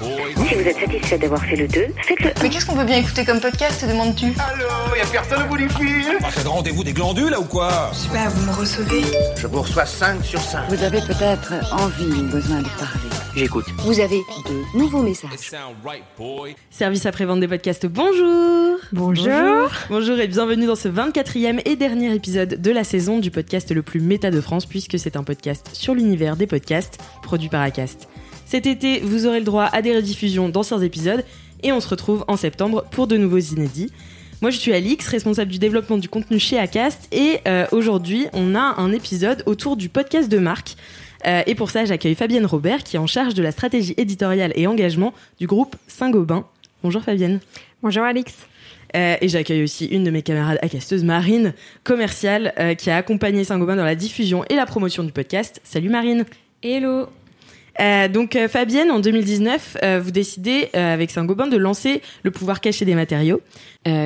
Boys. Si vous êtes satisfait d'avoir fait le 2, faites-le. Mais qu'est-ce qu'on peut bien écouter comme podcast, te demandes-tu? Allô Y'a personne au bout du fil Ah, c'est le rendez-vous des glandules, là, ou quoi? Je sais pas, vous me recevez? Je vous reçois 5 sur 5. Vous avez peut-être envie ou besoin de parler. J'écoute. Vous avez de nouveaux messages. Service après-vente des podcasts, bonjour Bonjour Bonjour et bienvenue dans ce 24e et dernier épisode de la saison du podcast le plus méta de France puisque c'est un podcast sur l'univers des podcasts produit par Acast. Cet été, vous aurez le droit à des rediffusions d'anciens épisodes et on se retrouve en septembre pour de nouveaux inédits. Moi je suis Alix, responsable du développement du contenu chez Acast et euh, aujourd'hui on a un épisode autour du podcast de marque. Euh, et pour ça, j'accueille Fabienne Robert, qui est en charge de la stratégie éditoriale et engagement du groupe Saint-Gobain. Bonjour Fabienne. Bonjour Alix. Euh, et j'accueille aussi une de mes camarades acasteuses, Marine, commerciale, euh, qui a accompagné Saint-Gobain dans la diffusion et la promotion du podcast. Salut Marine. Hello. Euh, donc euh, Fabienne, en 2019, euh, vous décidez euh, avec Saint-Gobain de lancer le pouvoir caché des matériaux,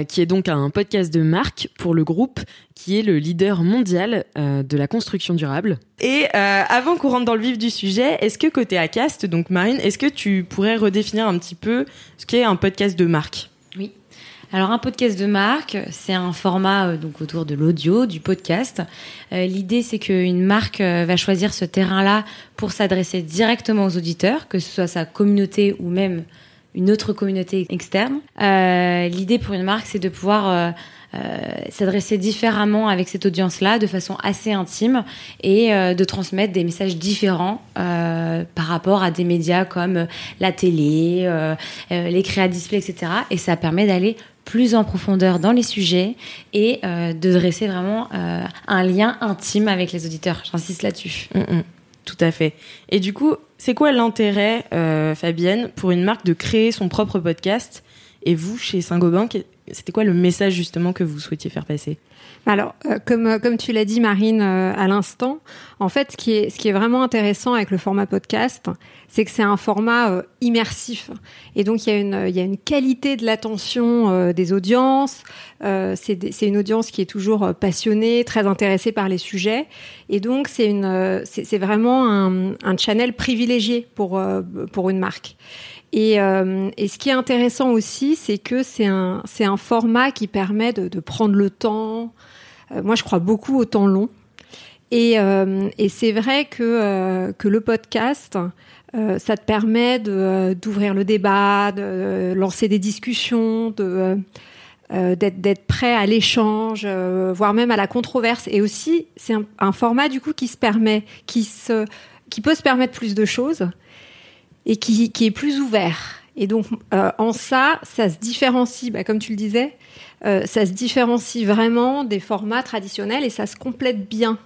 qui est donc un podcast de marque pour le groupe qui est le leader mondial de la construction durable. Et avant qu'on rentre dans le vif du sujet, est-ce que côté Acast, donc Marine, est-ce que tu pourrais redéfinir un petit peu ce qu'est un podcast de marque? Alors un podcast de marque, c'est un format euh, donc autour de l'audio, du podcast. Euh, L'idée c'est qu'une marque euh, va choisir ce terrain-là pour s'adresser directement aux auditeurs, que ce soit sa communauté ou même une autre communauté externe. L'idée pour une marque c'est de pouvoir s'adresser différemment avec cette audience-là de façon assez intime et de transmettre des messages différents par rapport à des médias comme la télé, les créa display, etc. Et ça permet d'aller plus en profondeur dans les sujets et euh, de dresser vraiment euh, un lien intime avec les auditeurs. J'insiste là-dessus. Mm, mm. Tout à fait. Et du coup, c'est quoi l'intérêt, euh, Fabienne, pour une marque de créer son propre podcast Et vous, chez Saint-Gobain, c'était quoi le message justement que vous souhaitiez faire passer? Alors, euh, comme, euh, comme tu l'as dit, Marine, euh, à l'instant, en fait, ce qui, est, ce qui est vraiment intéressant avec le format podcast, c'est que c'est un format immersif. Et donc, il y, a une, y a une qualité de l'attention des audiences. C'est une audience qui est toujours passionnée, très intéressée par les sujets. Et donc, c'est vraiment un, un channel privilégié pour, pour une marque. Et, et ce qui est intéressant aussi, c'est que c'est un, un format qui permet de prendre le temps. Euh, moi, je crois beaucoup au temps long. Et, euh, c'est vrai que, euh, que le podcast, ça te permet d'ouvrir le débat, de lancer des discussions, de, d'être, prêt à l'échange, voire même à la controverse. Et aussi, c'est un, format du coup qui se permet, qui, se, qui peut se permettre plus de choses et qui, qui est plus ouvert. Et donc, en ça, ça se différencie, bah, comme tu le disais, ça se différencie vraiment des formats traditionnels et ça se complète bien.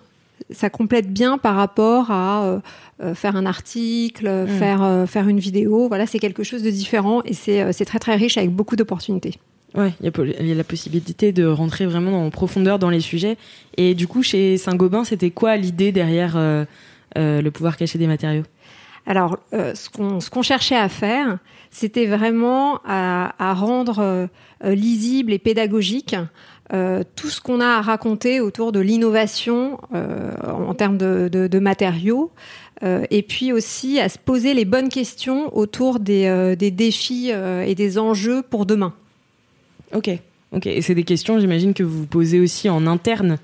Ça complète bien par rapport à euh, euh, faire un article, Mm. faire, euh, faire une vidéo. Voilà, c'est quelque chose de différent et c'est euh, très très riche avec beaucoup d'opportunités. Ouais, il y, a y la possibilité de rentrer vraiment en profondeur dans les sujets. Et du coup, chez Saint-Gobain, c'était quoi l'idée derrière euh, euh, le pouvoir caché des matériaux? Alors, euh, ce qu'on cherchait à faire, c'était vraiment à, à rendre euh, euh, lisible et pédagogique euh, tout ce qu'on a à raconter autour de l'innovation en termes de, de- de matériaux, et puis aussi à se poser les bonnes questions autour des, des défis et des enjeux pour demain. Ok, ok. Et c'est des questions, j'imagine, que vous vous posez aussi en interne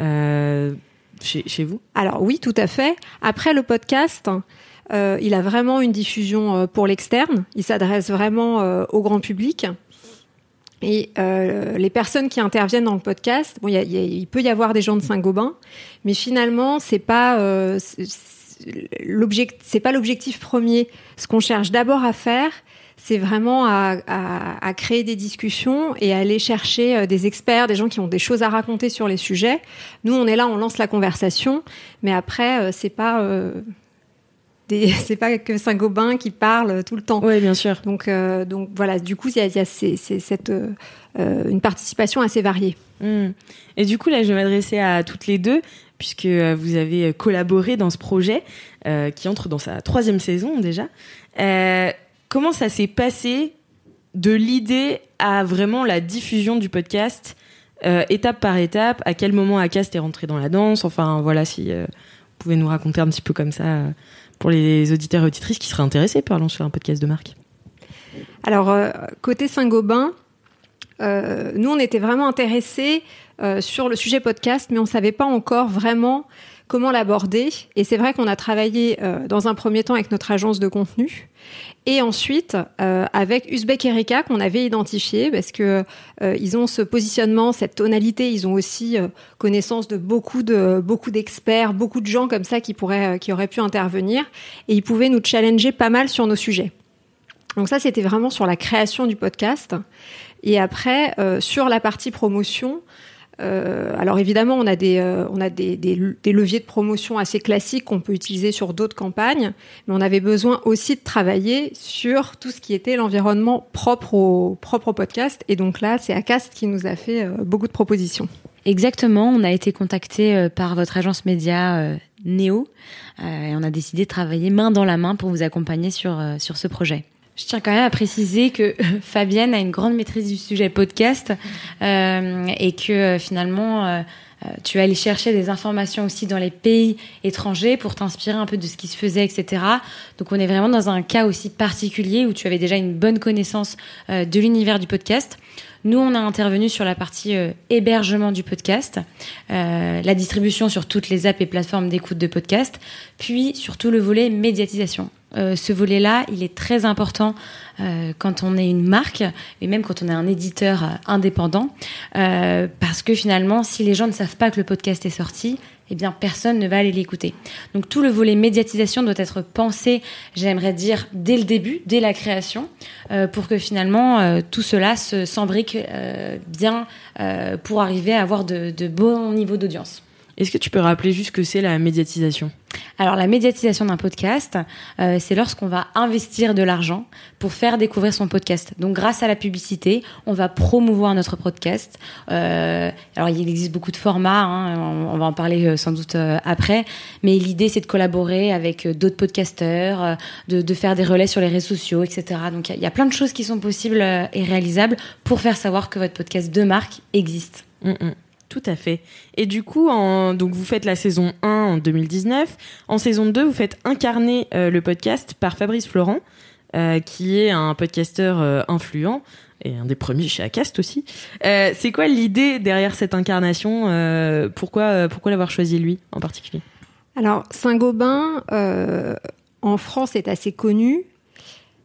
chez, chez vous? Alors oui, tout à fait. Après le podcast, euh, il a vraiment une diffusion euh, pour l'externe. Il s'adresse vraiment euh, au grand public. Et les personnes qui interviennent dans le podcast, bon, il peut y avoir des gens de Saint-Gobain, mais finalement, c'est pas pas l'objectif premier. Ce qu'on cherche d'abord à faire, c'est vraiment à, à, créer des discussions et à aller chercher des experts, des gens qui ont des choses à raconter sur les sujets. Nous, on est là, on lance la conversation, mais après, c'est pas c'est pas que Saint-Gobain qui parle tout le temps. Oui, bien sûr. Donc, euh, donc voilà, du coup, il y a, cette, euh, une participation assez variée. Hmm. Et du coup, là, je vais m'adresser à toutes les deux, puisque euh, vous avez collaboré dans ce projet qui entre dans sa troisième saison déjà. comment ça s'est passé de l'idée à vraiment la diffusion du podcast, étape par étape? À quel moment Acast est rentré dans la danse? Enfin, voilà, si vous pouvez nous raconter un petit peu comme ça pour les auditeurs et auditrices qui seraient intéressés par lancer un podcast de marque. Alors, euh, côté Saint-Gobain, euh, nous, on était vraiment intéressés euh, sur le sujet podcast, mais on ne savait pas encore vraiment comment l'aborder. Et c'est vrai qu'on a travaillé dans un premier temps avec notre agence de contenu et ensuite euh, avec Uzbek Erika qu'on avait identifié parce que euh, ils ont ce positionnement, cette tonalité, ils ont aussi euh, connaissance de beaucoup de beaucoup d'experts, beaucoup de gens comme ça qui pourraient qui auraient pu intervenir et ils pouvaient nous challenger pas mal sur nos sujets. Donc ça c'était vraiment sur la création du podcast et après sur la partie promotion euh, alors évidemment, on a des euh, on a des, des, leviers de promotion assez classiques qu'on peut utiliser sur d'autres campagnes, mais on avait besoin aussi de travailler sur tout ce qui était l'environnement propre au propre au podcast. Et donc là, c'est Acast qui nous a fait euh, beaucoup de propositions. Exactement, on a été contacté par votre agence média Neo et on a décidé de travailler main dans la main pour vous accompagner sur sur ce projet. Je tiens quand même à préciser que Fabienne a une grande maîtrise du sujet podcast euh, et que euh, finalement euh, tu es allé chercher des informations aussi dans les pays étrangers pour t'inspirer un peu de ce qui se faisait, etc. Donc on est vraiment dans un cas aussi particulier où tu avais déjà une bonne connaissance de l'univers du podcast. Nous, on a intervenu sur la partie hébergement du podcast, la distribution sur toutes les apps et plateformes d'écoute de podcast, puis surtout le volet médiatisation. Euh, ce volet-là, il est très important euh, quand on est une marque et même quand on est un éditeur euh, indépendant, parce que finalement, si les gens ne savent pas que le podcast est sorti, eh bien personne ne va aller l'écouter. Donc tout le volet médiatisation doit être pensé, j'aimerais dire, dès le début, dès la création, pour que finalement tout cela se s'embrique bien pour arriver à avoir de, de bons niveaux d'audience. Est-ce que tu peux rappeler juste ce que c'est la médiatisation? Alors la médiatisation d'un podcast, euh, c'est lorsqu'on va investir de l'argent pour faire découvrir son podcast. Donc grâce à la publicité, on va promouvoir notre podcast. Euh, alors il existe beaucoup de formats, hein, on, va en parler euh, sans doute après, mais l'idée c'est de collaborer avec d'autres podcasteurs, de, faire des relais sur les réseaux sociaux, etc. Donc il y, a plein de choses qui sont possibles et réalisables pour faire savoir que votre podcast de marque existe. Mm, mm. Tout à fait. Et du coup, donc vous faites la saison 1 en 2019. En saison 2, vous faites incarner euh, le podcast par Fabrice Florent, euh, qui est un podcasteur euh, influent et un des premiers chez Acast aussi. c'est quoi l'idée derrière cette incarnation Pourquoi, pourquoi l'avoir choisi lui en particulier? Alors, Saint-Gobain, en France, est assez connu.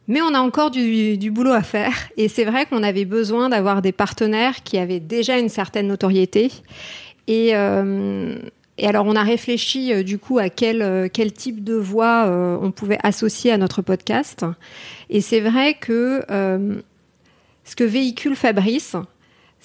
Mais on a encore du, boulot à faire. Et c'est vrai qu'on avait besoin d'avoir des partenaires qui avaient déjà une certaine notoriété. Et, euh, alors on a réfléchi euh, du coup à quel, euh, quel type de voix on pouvait associer à notre podcast. Et c'est vrai que ce que véhicule Fabrice,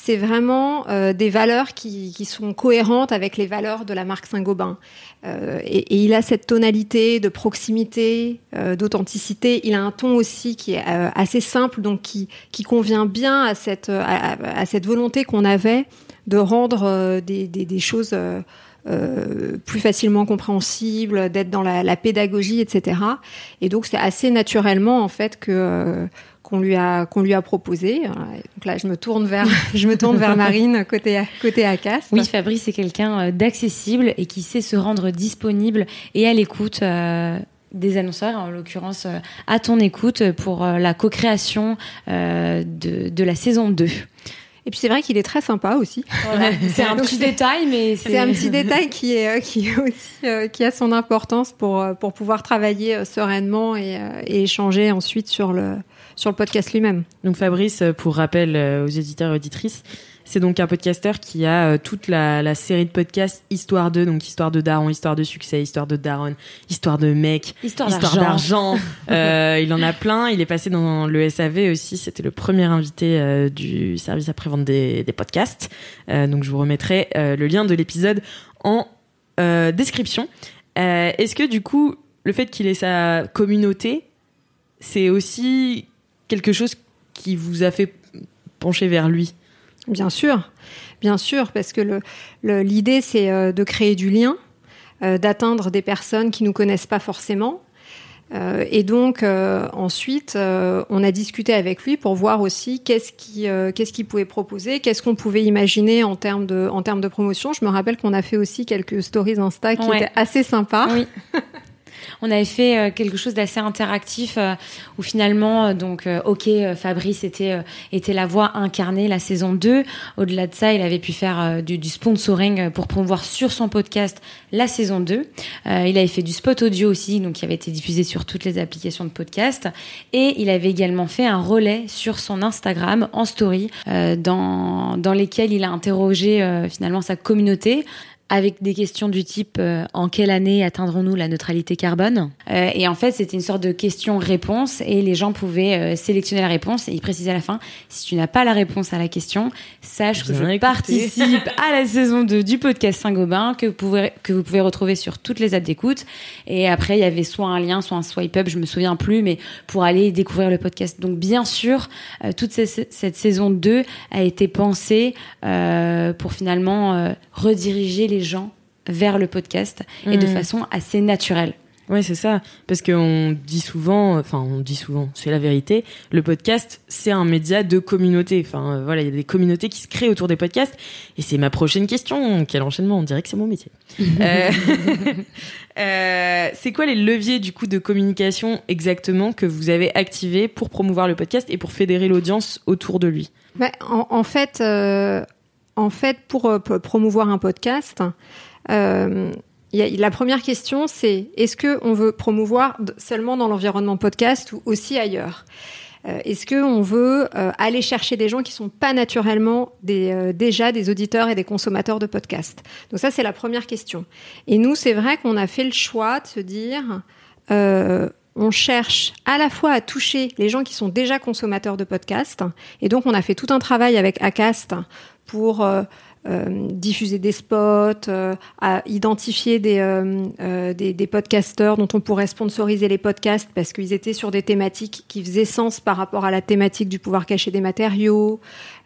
c'est vraiment des valeurs qui, sont cohérentes avec les valeurs de la marque Saint-Gobain. Euh, et, il a cette tonalité de proximité, euh, d'authenticité. Il a un ton aussi qui est euh, assez simple, donc qui, convient bien à cette, volonté qu'on avait de rendre des, choses plus facilement compréhensibles, d'être dans la, pédagogie, etc. Et donc c'est assez naturellement en fait que qu'on lui a qu'on lui a proposé. Donc là, je me tourne vers je me tourne vers Marine côté côté ACAS. Oui, Fabrice c'est quelqu'un euh, d'accessible et qui sait se rendre disponible et à l'écoute. Euh, des annonceurs, en l'occurrence euh, à ton écoute pour la co-création de, de la saison 2. Et puis c'est vrai qu'il est très sympa aussi. c'est un petit détail, mais c'est un petit détail qui est qui est aussi qui a son importance pour pour pouvoir travailler sereinement et, et échanger ensuite sur le sur le podcast lui-même. Donc Fabrice, pour rappel euh, aux éditeurs et auditrices, C'est donc un podcasteur qui a euh, toute la, la série de podcasts Histoire de, donc Histoire de Daron, Histoire de succès, Histoire de Daron, Histoire de mec, Histoire d'argent. Euh, il en a plein. Il est passé dans le SAV aussi. C'était le premier invité euh, du service après-vente des, des podcasts. Euh, donc je vous remettrai euh, le lien de l'épisode en euh, description. Euh, Est-ce que du coup, le fait qu'il ait sa communauté, c'est aussi quelque chose qui vous a fait pencher vers lui Bien sûr, bien sûr, parce que le- le- l'idée, c'est euh, de créer du lien, euh, d'atteindre des personnes qui nous connaissent pas forcément. Euh, et donc euh, ensuite, euh, on a discuté avec lui pour voir aussi qu'est-ce qui, euh, qu'est-ce qu'il pouvait proposer, qu'est-ce qu'on pouvait imaginer en termes de, en termes de promotion. Je me rappelle qu'on a fait aussi quelques stories Insta qui Ouais. étaient assez sympas. Oui. On avait fait euh, quelque chose d'assez interactif euh, où finalement, euh, donc, ok, Fabrice était, était la voix incarnée la saison 2. Au-delà de ça, il avait pu faire du, du sponsoring pour promouvoir sur son podcast la saison 2. Euh, il avait fait du spot audio aussi, donc qui avait été diffusé sur toutes les applications de podcast. Et il avait également fait un relais sur son Instagram en story euh, dans, dans lesquels il a interrogé euh, finalement sa communauté avec des questions du type euh, en quelle année atteindrons-nous la neutralité carbone? Euh, Et en fait, c'était une sorte de question-réponse et les gens pouvaient euh, sélectionner la réponse et il précisait à la fin si tu n'as pas la réponse à la question, sache que je écouté. participe à la saison 2 du podcast Saint-Gobain que vous pouvez que vous pouvez retrouver sur toutes les apps d'écoute et après il y avait soit un lien, soit un swipe up, je me souviens plus mais pour aller découvrir le podcast. Donc bien sûr, euh, toute ces- cette saison 2 a été pensée euh, pour finalement euh, rediriger les gens vers le podcast et de Mhm. façon assez naturelle. Ouais, c'est ça. Parce qu'on dit souvent, enfin, on dit souvent, c'est la vérité, le podcast, c'est un média de communauté. Enfin, euh, voilà, il y a des communautés qui se créent autour des podcasts. Et c'est ma prochaine question. Quel enchaînement? On dirait que c'est mon métier. Euh, euh, c'est quoi les leviers, du coup, de communication exactement que vous avez activés pour promouvoir le podcast et pour fédérer l'audience autour de lui? Ouais, en, en fait, euh, en fait, pour euh, promouvoir un podcast, euh, la première question, c'est est-ce que on veut promouvoir seulement dans l'environnement podcast ou aussi ailleurs? Euh, Est-ce que on veut aller chercher des gens qui sont pas naturellement déjà des auditeurs et des consommateurs de podcasts Donc ça, c'est la première question. Et nous, c'est vrai qu'on a fait le choix de se dire on cherche à la fois à toucher les gens qui sont déjà consommateurs de podcasts, et donc on a fait tout un travail avec Acast pour euh, euh, diffuser des spots, euh, à identifier des, des, des podcasteurs dont on pourrait sponsoriser les podcasts parce qu'ils étaient sur des thématiques qui faisaient sens par rapport à la thématique du pouvoir cacher des matériaux.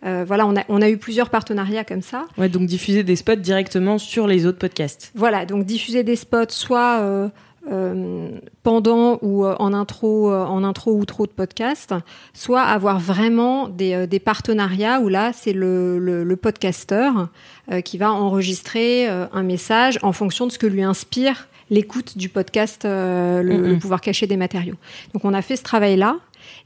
Voilà, on a, on a eu plusieurs partenariats comme ça. Ouais, donc diffuser des spots directement sur les autres podcasts. Voilà, donc diffuser des spots soit euh, pendant ou euh, en intro, euh, en intro ou trop de podcast, soit avoir vraiment des, des partenariats où là c'est le, le, le podcasteur qui va enregistrer un message en fonction de ce que lui inspire l'écoute du podcast, le, Mhm. le pouvoir cacher des matériaux. Donc on a fait ce travail-là.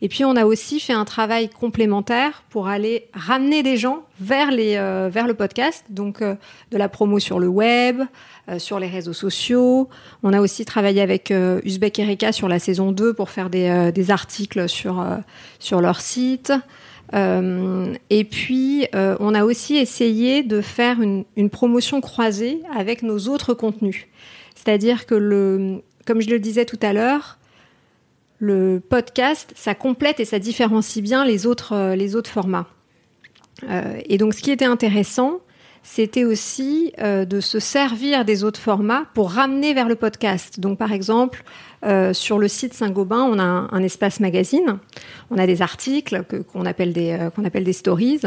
Et puis on a aussi fait un travail complémentaire pour aller ramener des gens vers les euh, vers le podcast, donc euh, de la promo sur le web, euh, sur les réseaux sociaux. On a aussi travaillé avec Uzbek Erika sur la saison 2 pour faire des, des articles sur sur leur site. Et puis on a aussi essayé de faire une, une promotion croisée avec nos autres contenus. C'est-à-dire que le comme je le disais tout à l'heure, le podcast, ça complète et ça différencie bien les autres, euh, les autres formats. Euh, et donc, ce qui était intéressant, c'était aussi euh, de se servir des autres formats pour ramener vers le podcast. Donc, par exemple, sur le site Saint-Gobain, on a un, espace magazine, on a des articles qu'on appelle, des, appelle des stories.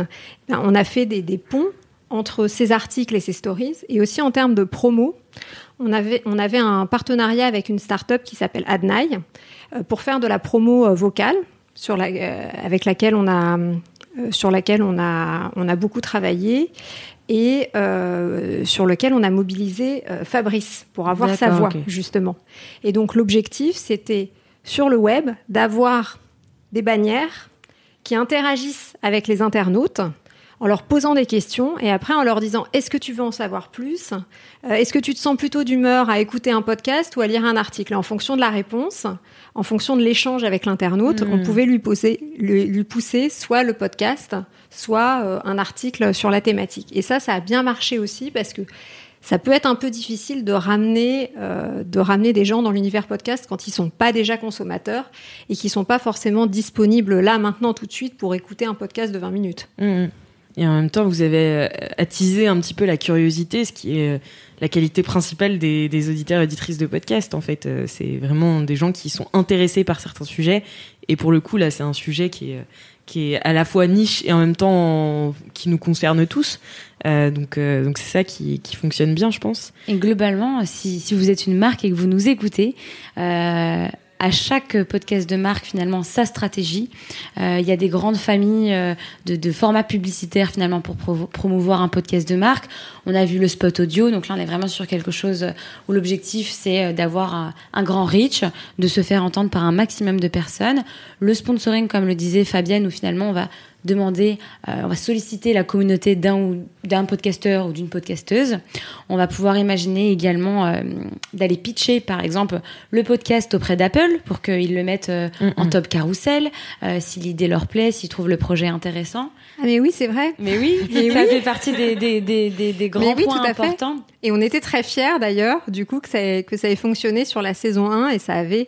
Ben, on a fait des, des ponts entre ces articles et ces stories, et aussi en termes de promo. On avait, on avait un partenariat avec une start-up qui s'appelle Adnai euh, pour faire de la promo euh, vocale sur la, euh, avec laquelle on a, sur laquelle on a, on a beaucoup travaillé et euh, sur lequel on a mobilisé euh, Fabrice pour avoir sa voix justement. Et donc l'objectif c'était sur le web d'avoir des bannières qui interagissent avec les internautes en leur posant des questions et après en leur disant est-ce que tu veux en savoir plus? Euh, Est-ce que tu te sens plutôt d'humeur à écouter un podcast ou à lire un article? Et En fonction de la réponse, en fonction de l'échange avec l'internaute, Mmh. on pouvait lui, poser, lui, lui pousser soit le podcast, soit euh, un article sur la thématique. Et ça, ça a bien marché aussi parce que ça peut être un peu difficile de ramener, euh, de ramener des gens dans l'univers podcast quand ils sont pas déjà consommateurs et qui sont pas forcément disponibles là, maintenant, tout de suite pour écouter un podcast de 20 minutes. Mhm. Et en même temps, vous avez euh, attisé un petit peu la curiosité, ce qui est euh, la qualité principale des, auditeurs et auditrices de podcast. En fait, Euh, c'est vraiment des gens qui sont intéressés par certains sujets. Et pour le coup, là, c'est un sujet qui est, qui est à la fois niche et en même temps qui nous concerne tous. Donc, donc c'est ça qui, qui fonctionne bien, je pense. Et globalement, si, si vous êtes une marque et que vous nous écoutez, à chaque podcast de marque, finalement, sa stratégie. Euh, Il y a des grandes familles euh, de, de formats publicitaires, finalement, pour promouvoir un podcast de marque. On a vu le spot audio, donc là, on est vraiment sur quelque chose où l'objectif, c'est euh, d'avoir un, un grand reach, de se faire entendre par un maximum de personnes. Le sponsoring, comme le disait Fabienne, où finalement, on va demander, euh, on va solliciter la communauté d'un ou d'un podcasteur ou d'une podcasteuse. On va pouvoir imaginer également euh, d'aller pitcher, par exemple, le podcast auprès d'Apple pour qu'ils le mettent euh, en top carousel, si l'idée leur plaît, s'ils trouvent le projet intéressant. Ah mais oui, c'est vrai. Mais oui, Mais ça oui. fait partie des, des, des, des, des grands Mais oui, points tout à fait. importants. Et on était très fiers d'ailleurs, du coup, que ça, ait, que ça ait fonctionné sur la saison 1 et ça avait,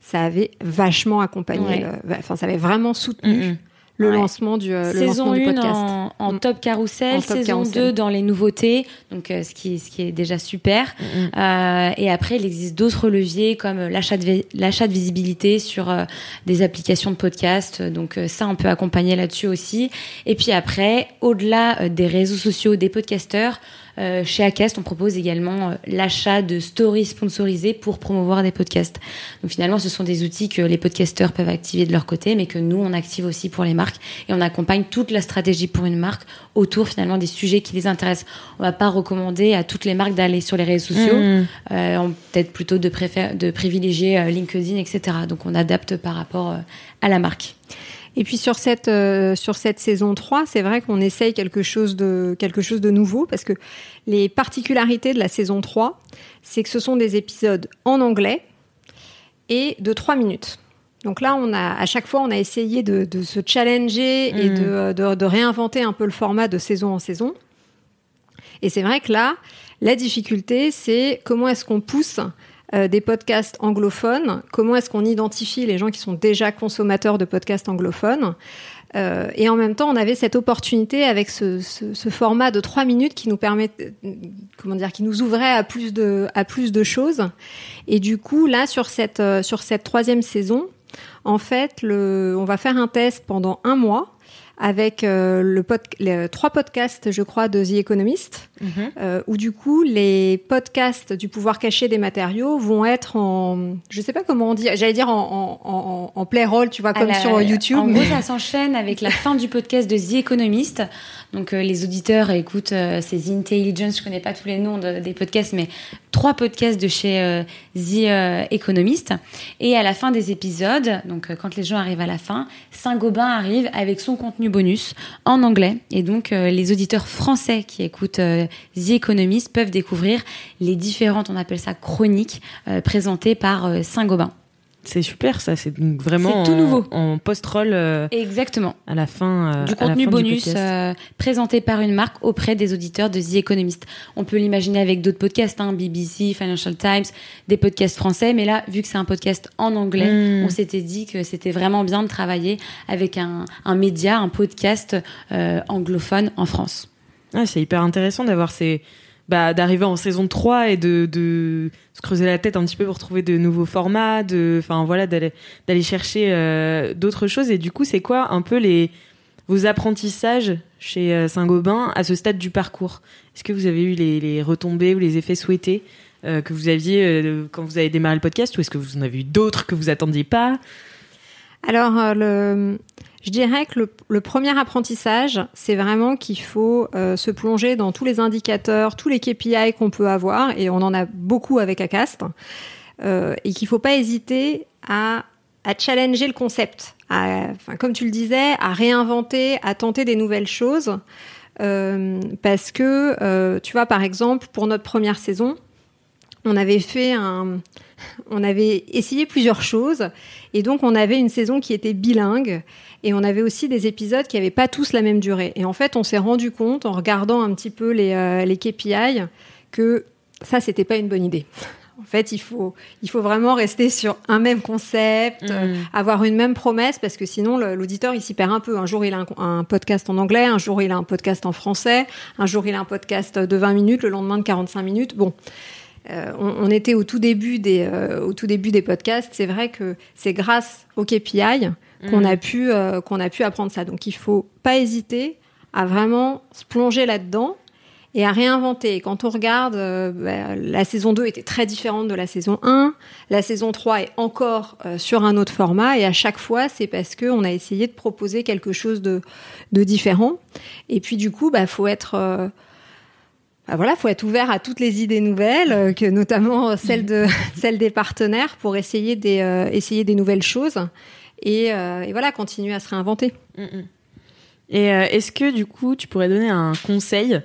ça avait vachement accompagné, Ouais. le- enfin, ça avait vraiment soutenu. Le Ouais. lancement du, euh, le saison lancement du 1 podcast. en, en Mm. top carousel, En top saison carousel. 2 dans les nouveautés, donc euh, ce, qui, ce qui est déjà super. Mm. Euh, et après, il existe d'autres leviers comme euh, l'achat de, l'achat de visibilité sur euh, des applications de podcast. Donc ça, on peut accompagner là-dessus aussi. Et puis après, au-delà des réseaux sociaux, des podcasteurs, euh, chez Acast, on propose également euh, l'achat de stories sponsorisées pour promouvoir des podcasts. Donc finalement, ce sont des outils que les podcasteurs peuvent activer de leur côté, mais que nous, on active aussi pour les marques. Et on accompagne toute la stratégie pour une marque autour finalement des sujets qui les intéressent. On va pas recommander à toutes les marques d'aller sur les réseaux sociaux. Mhm. Euh, on- peut-être plutôt de, de privilégier euh, LinkedIn, etc. Donc on adapte par rapport à la marque. Et puis sur cette, euh, sur cette saison 3, c'est vrai qu'on essaye quelque chose, de, quelque chose de nouveau parce que les particularités de la saison 3, c'est que ce sont des épisodes en anglais et de 3 minutes. Donc là, on a, à chaque fois, on a essayé de, de se challenger et de, de, de réinventer un peu le format de saison en saison. Et c'est vrai que là, la difficulté, c'est comment est-ce qu'on pousse euh, des podcasts anglophones, comment est-ce qu'on identifie les gens qui sont déjà consommateurs de podcasts anglophones? Euh, et en même temps, on avait cette opportunité avec ce, ce, ce format de trois minutes qui nous permet, euh, comment dire, qui nous ouvrait à plus de, à plus de choses. Et du coup, là, sur cette, euh, sur cette troisième saison, en fait, le, on va faire un test pendant un mois avec euh, le pod, les, trois podcasts, je crois, de The Economist, euh, où du coup les podcasts du pouvoir caché des matériaux vont être en, je sais pas comment on dit, j'allais dire en, en, en, en play roll, tu vois, comme la- sur YouTube. En mais- gros, ça s'enchaîne avec la fin du podcast de The Economist. Donc, euh, les auditeurs écoutent euh, ces Intelligence, je connais pas tous les noms de- des podcasts, mais trois podcasts de chez euh, The Economist. Et à la fin des épisodes, donc quand les gens arrivent à la fin, Saint-Gobain arrive avec son contenu bonus en anglais. Et donc, les auditeurs français qui écoutent The Economist peuvent découvrir les différentes, on appelle ça chroniques, présentées par Saint-Gobain. C'est super, ça. C'est vraiment tout en- nouveau. en, post-roll euh, Exactement. à la fin. euh, du contenu fin bonus euh, présenté par une marque auprès des auditeurs de The Economist. On peut l'imaginer avec d'autres podcasts, hein, BBC, Financial Times, des podcasts français, mais là, vu que c'est un podcast en anglais, Mm. on s'était dit que c'était vraiment bien de travailler avec un, un média, un podcast euh, anglophone en France. Ah, c'est hyper intéressant d'avoir ces. Bah, d'arriver en saison 3 et de, se creuser la tête un petit peu pour trouver de nouveaux formats, enfin voilà, d'aller, chercher euh, d'autres choses. Et du coup, c'est quoi un peu les, vos apprentissages chez euh, Saint-Gobain à ce stade du parcours? Est-ce que vous avez eu les, retombées ou les effets souhaités euh, que vous aviez quand vous avez démarré le podcast ou est-ce que vous en avez eu d'autres que vous attendiez pas? Alors, le, je dirais que le, premier apprentissage, c'est vraiment qu'il faut euh, se plonger dans tous les indicateurs, tous les KPI qu'on peut avoir, et on en a beaucoup avec Acast, euh, et qu'il faut pas hésiter à à challenger le concept, à, enfin, comme tu le disais, à réinventer, à tenter des nouvelles choses. Euh, parce que, tu vois, par exemple, pour notre première saison, on avait fait un, on avait essayé plusieurs choses, et donc on avait une saison qui était bilingue, et on avait aussi des épisodes qui n'avaient pas tous la même durée. Et en fait, on s'est rendu compte en regardant un petit peu les, euh, les KPI que ça, c'était pas une bonne idée. En fait, il faut, il faut vraiment rester sur un même concept, euh, avoir une même promesse, parce que sinon, l'auditeur, il s'y perd un peu. Un jour, il a un, un podcast en anglais, un jour, il a un podcast en français, un jour, il a un podcast de 20 minutes, le lendemain de 45 minutes. Bon. Euh, on, on était au tout début des, euh, au tout début des podcasts. C'est vrai que c'est grâce au KPI qu'on a pu, euh, qu'on a pu apprendre ça. Donc, il faut pas hésiter à vraiment se plonger là-dedans et à réinventer. Quand on regarde, bah, la saison 2 était très différente de la saison 1. La saison 3 est encore sur un autre format. Et à chaque fois, c'est parce qu'on a essayé de proposer quelque chose de, de différent. Et puis, du coup, bah, faut être... bah voilà, faut être ouvert à toutes les idées nouvelles, euh, que notamment celles de celles des partenaires pour essayer des euh, essayer des nouvelles choses et, euh, et voilà continuer à se réinventer. Et euh, est-ce que du coup, tu pourrais donner un conseil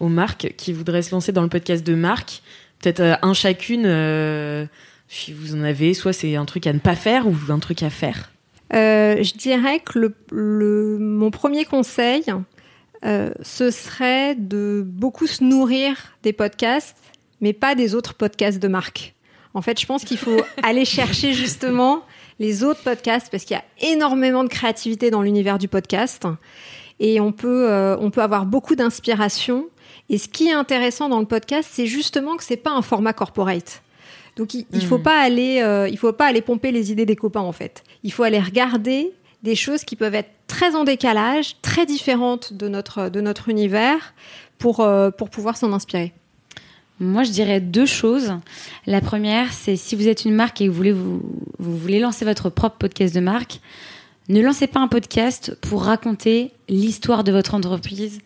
aux marques qui voudraient se lancer dans le podcast de marque? Peut-être euh, un chacune, euh, si vous en avez, soit c'est un truc à ne pas faire ou un truc à faire. Euh, je dirais que le, le- mon premier conseil, euh, ce serait de beaucoup se nourrir des podcasts, mais pas des autres podcasts de marque. En fait, je pense qu'il faut aller chercher justement les autres podcasts parce qu'il y a énormément de créativité dans l'univers du podcast et on peut, euh, on peut avoir beaucoup d'inspiration. Et ce qui est intéressant dans le podcast, c'est justement que c'est pas un format corporate. Donc il, il faut pas aller, euh, il faut pas aller pomper les idées des copains en fait. Il faut aller regarder des choses qui peuvent être très en décalage, très différentes de notre de notre univers pour euh, pour pouvoir s'en inspirer. Moi, je dirais deux choses. La première, c'est si vous êtes une marque et que vous voulez, vous, vous voulez lancer votre propre podcast de marque, ne lancez pas un podcast pour raconter l'histoire de votre entreprise,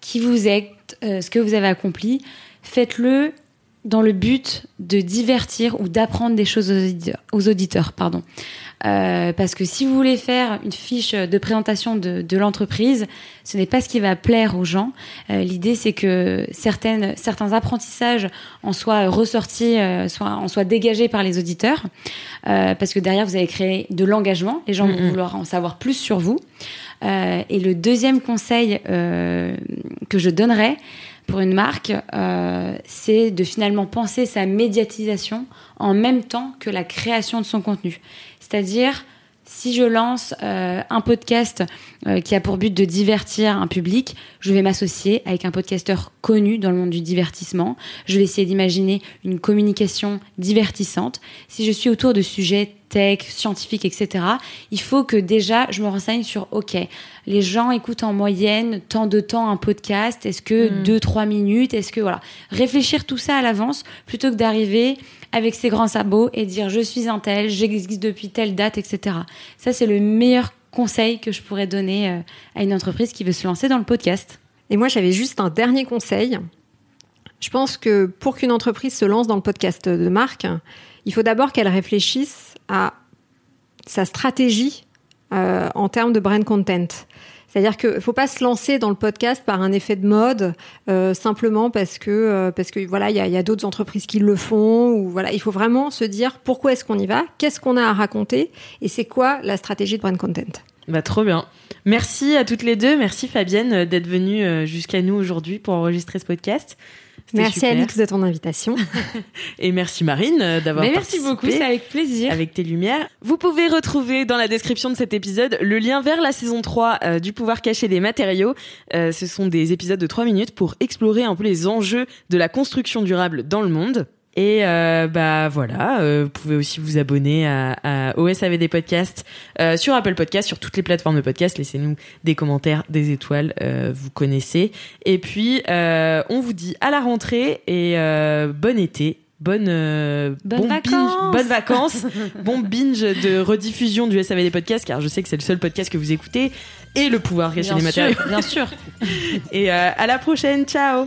qui vous êtes, euh, ce que vous avez accompli. Faites-le dans le but de divertir ou d'apprendre des choses aux auditeurs. Aux auditeurs pardon. Euh, parce que si vous voulez faire une fiche de présentation de, de l'entreprise, ce n'est pas ce qui va plaire aux gens. Euh, L'idée, c'est que certaines, certains apprentissages en soient ressortis, euh, soient, en soient dégagés par les auditeurs, euh, parce que derrière, vous avez créé de l'engagement. Les gens vont vouloir en savoir plus sur vous. Euh, et le deuxième conseil euh, que je donnerais pour une marque, euh, c'est de finalement penser sa médiatisation en même temps que la création de son contenu. C'est-à-dire, si je lance euh, un podcast euh, qui a pour but de divertir un public, je vais m'associer avec un podcasteur connu dans le monde du divertissement. Je vais essayer d'imaginer une communication divertissante. Si je suis autour de sujets tech, scientifiques, etc., il faut que déjà je me renseigne sur, OK, les gens écoutent en moyenne tant de temps un podcast, est-ce que deux, trois minutes, est-ce que, voilà, réfléchir tout ça à l'avance plutôt que d'arriver avec ses grands sabots et dire je suis un tel, j'existe depuis telle date, etc. Ça, c'est le meilleur conseil que je pourrais donner euh, à une entreprise qui veut se lancer dans le podcast. Et moi, j'avais juste un dernier conseil. Je pense que pour qu'une entreprise se lance dans le podcast de marque, il faut d'abord qu'elle réfléchisse à sa stratégie euh, en termes de brand content. C'est-à-dire qu'il ne faut pas se lancer dans le podcast par un effet de mode euh, simplement parce que euh, parce que voilà il y a, y a d'autres entreprises qui le font ou voilà il faut vraiment se dire pourquoi est-ce qu'on y va, qu'est-ce qu'on a à raconter et c'est quoi la stratégie de brand content. Bah trop bien. Merci à toutes les deux. Merci Fabienne d'être venue jusqu'à nous aujourd'hui pour enregistrer ce podcast. Merci super. Alix de ton invitation. Et merci Marine euh, d'avoir Mais merci participé beaucoup, c'est avec plaisir. avec tes lumières. Vous pouvez retrouver dans la description de cet épisode le lien vers la saison 3 euh, du pouvoir caché des matériaux. Euh, ce sont des épisodes de 3 minutes pour explorer un peu les enjeux de la construction durable dans le monde. Et euh, bah voilà, euh, vous pouvez aussi vous abonner à, à OSAV des podcasts euh, sur Apple Podcasts, sur toutes les plateformes de podcasts. Laissez-nous des commentaires, des étoiles, euh, vous connaissez. Et puis euh, on vous dit à la rentrée et euh, bon été, bonne euh, Bonnes bon vacances. binge, bonnes vacances, bon binge de rediffusion du SAV des podcasts, car je sais que c'est le seul podcast que vous écoutez et le pouvoir cacher les matériaux. bien sûr. Et euh, à la prochaine, ciao.